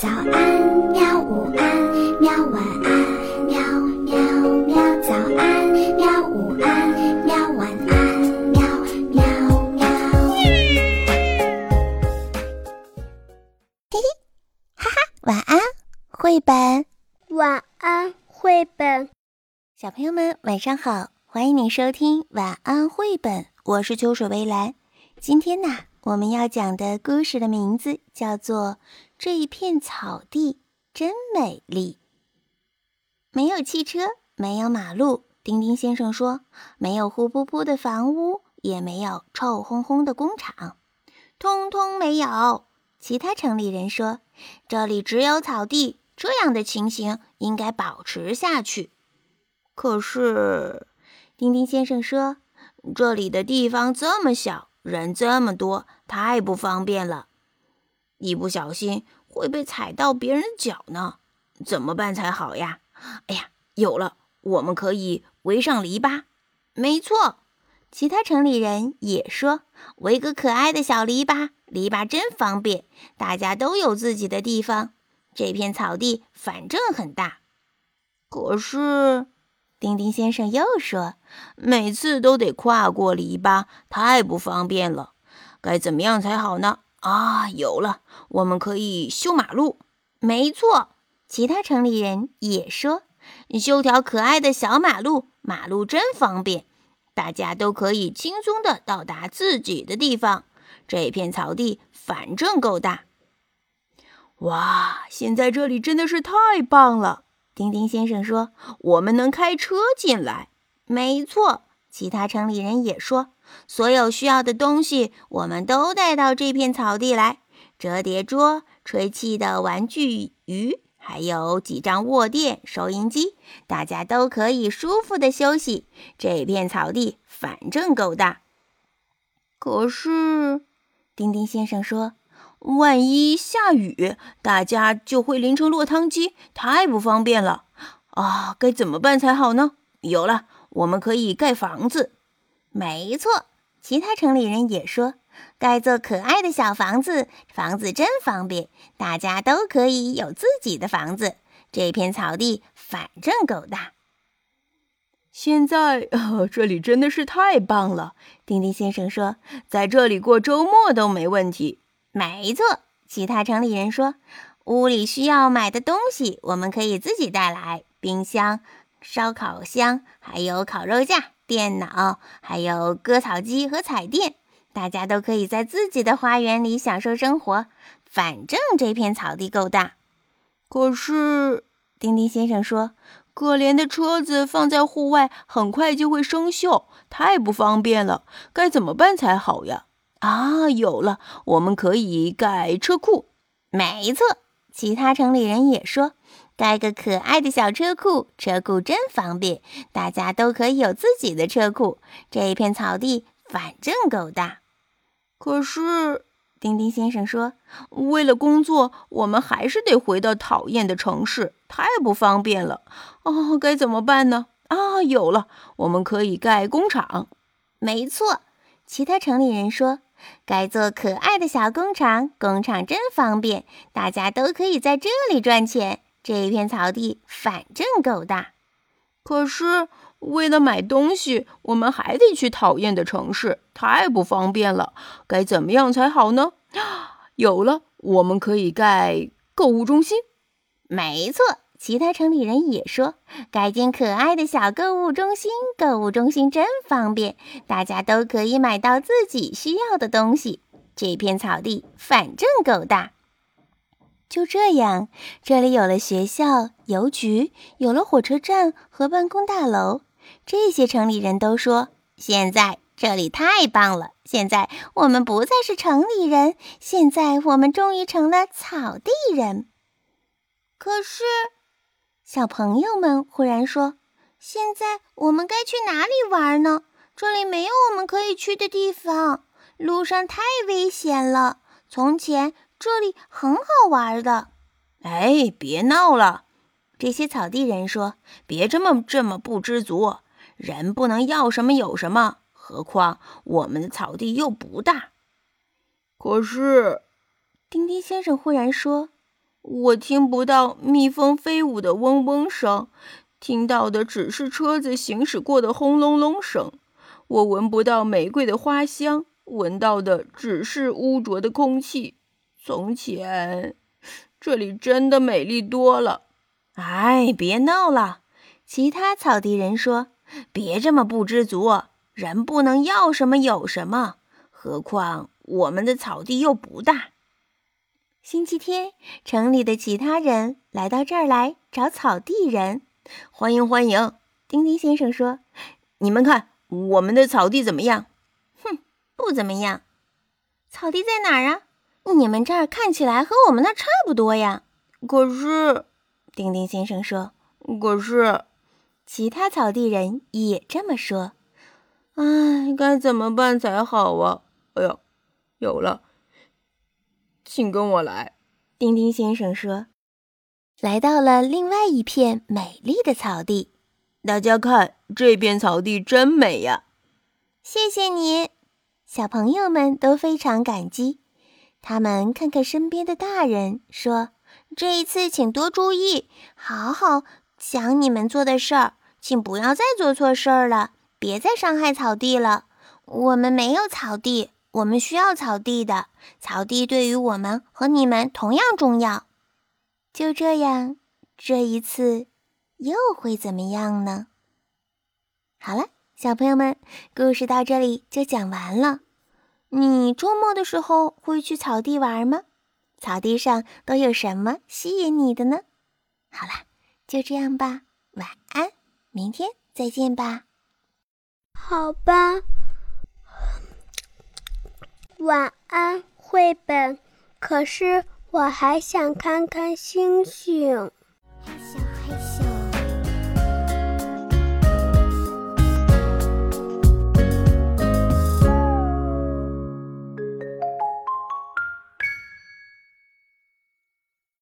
早安，喵！午安，喵！晚安，喵喵喵！早安，喵！午安，喵！晚安，喵喵喵！嘿嘿，哈哈，晚安，绘本。晚安，绘本。小朋友们，晚上好，欢迎你收听晚安绘本。我是秋水微澜。今天呢，我们要讲的故事的名字叫做。这一片草地真美丽。没有汽车，没有马路。丁丁先生说：“没有呼扑扑的房屋，也没有臭烘烘的工厂，通通没有。”其他城里人说：“这里只有草地，这样的情形应该保持下去。”可是，丁丁先生说：“这里的地方这么小，人这么多，太不方便了。”一不小心会被踩到别人的脚呢，怎么办才好呀？哎呀，有了，我们可以围上篱笆。没错，其他城里人也说，围个可爱的小篱笆，篱笆真方便，大家都有自己的地方。这片草地反正很大。可是，丁丁先生又说，每次都得跨过篱笆，太不方便了。该怎么样才好呢？啊，有了，我们可以修马路。没错，其他城里人也说，修条可爱的小马路，马路真方便，大家都可以轻松的到达自己的地方。这片草地反正够大。哇，现在这里真的是太棒了！丁丁先生说，我们能开车进来。没错。其他城里人也说，所有需要的东西我们都带到这片草地来：折叠桌、吹气的玩具鱼，还有几张卧垫、收音机，大家都可以舒服的休息。这片草地反正够大。可是，丁丁先生说，万一下雨，大家就会淋成落汤鸡，太不方便了啊！该怎么办才好呢？有了。我们可以盖房子，没错。其他城里人也说，盖座可爱的小房子，房子真方便，大家都可以有自己的房子。这片草地反正够大。现在这里真的是太棒了，丁丁先生说，在这里过周末都没问题。没错，其他城里人说，屋里需要买的东西，我们可以自己带来，冰箱。烧烤箱，还有烤肉架、电脑，还有割草机和彩电，大家都可以在自己的花园里享受生活。反正这片草地够大。可是，丁丁先生说：“可怜的车子放在户外，很快就会生锈，太不方便了。该怎么办才好呀？”啊，有了，我们可以盖车库。没错，其他城里人也说。盖个可爱的小车库，车库真方便，大家都可以有自己的车库。这一片草地反正够大。可是，丁丁先生说，为了工作，我们还是得回到讨厌的城市，太不方便了。哦，该怎么办呢？啊，有了，我们可以盖工厂。没错，其他城里人说，盖座可爱的小工厂，工厂真方便，大家都可以在这里赚钱。这一片草地反正够大，可是为了买东西，我们还得去讨厌的城市，太不方便了。该怎么样才好呢？有了，我们可以盖购物中心。没错，其他城里人也说，改间可爱的小购物中心。购物中心真方便，大家都可以买到自己需要的东西。这片草地反正够大。就这样，这里有了学校、邮局，有了火车站和办公大楼。这些城里人都说：“现在这里太棒了！现在我们不再是城里人，现在我们终于成了草地人。”可是，小朋友们忽然说：“现在我们该去哪里玩呢？这里没有我们可以去的地方，路上太危险了。从前……”这里很好玩的，哎，别闹了！这些草地人说：“别这么这么不知足，人不能要什么有什么。何况我们的草地又不大。”可是，丁丁先生忽然说：“我听不到蜜蜂飞舞的嗡嗡声，听到的只是车子行驶过的轰隆隆声。我闻不到玫瑰的花香，闻到的只是污浊的空气。从前，这里真的美丽多了。哎，别闹了！其他草地人说：“别这么不知足，人不能要什么有什么。何况我们的草地又不大。”星期天，城里的其他人来到这儿来找草地人。欢迎欢迎！丁丁先生说：“你们看。”我们的草地怎么样？哼，不怎么样。草地在哪儿啊？你们这儿看起来和我们那儿差不多呀。可是，丁丁先生说：“可是，其他草地人也这么说。”唉，该怎么办才好啊？哎呦，有了，请跟我来。丁丁先生说：“来到了另外一片美丽的草地。”大家看，这片草地真美呀！谢谢你，小朋友们都非常感激。他们看看身边的大人，说：“这一次请多注意，好好想你们做的事儿，请不要再做错事儿了，别再伤害草地了。我们没有草地，我们需要草地的。草地对于我们和你们同样重要。”就这样，这一次。又会怎么样呢？好了，小朋友们，故事到这里就讲完了。你周末的时候会去草地玩吗？草地上都有什么吸引你的呢？好了，就这样吧，晚安，明天再见吧。好吧，晚安，绘本。可是我还想看看星星。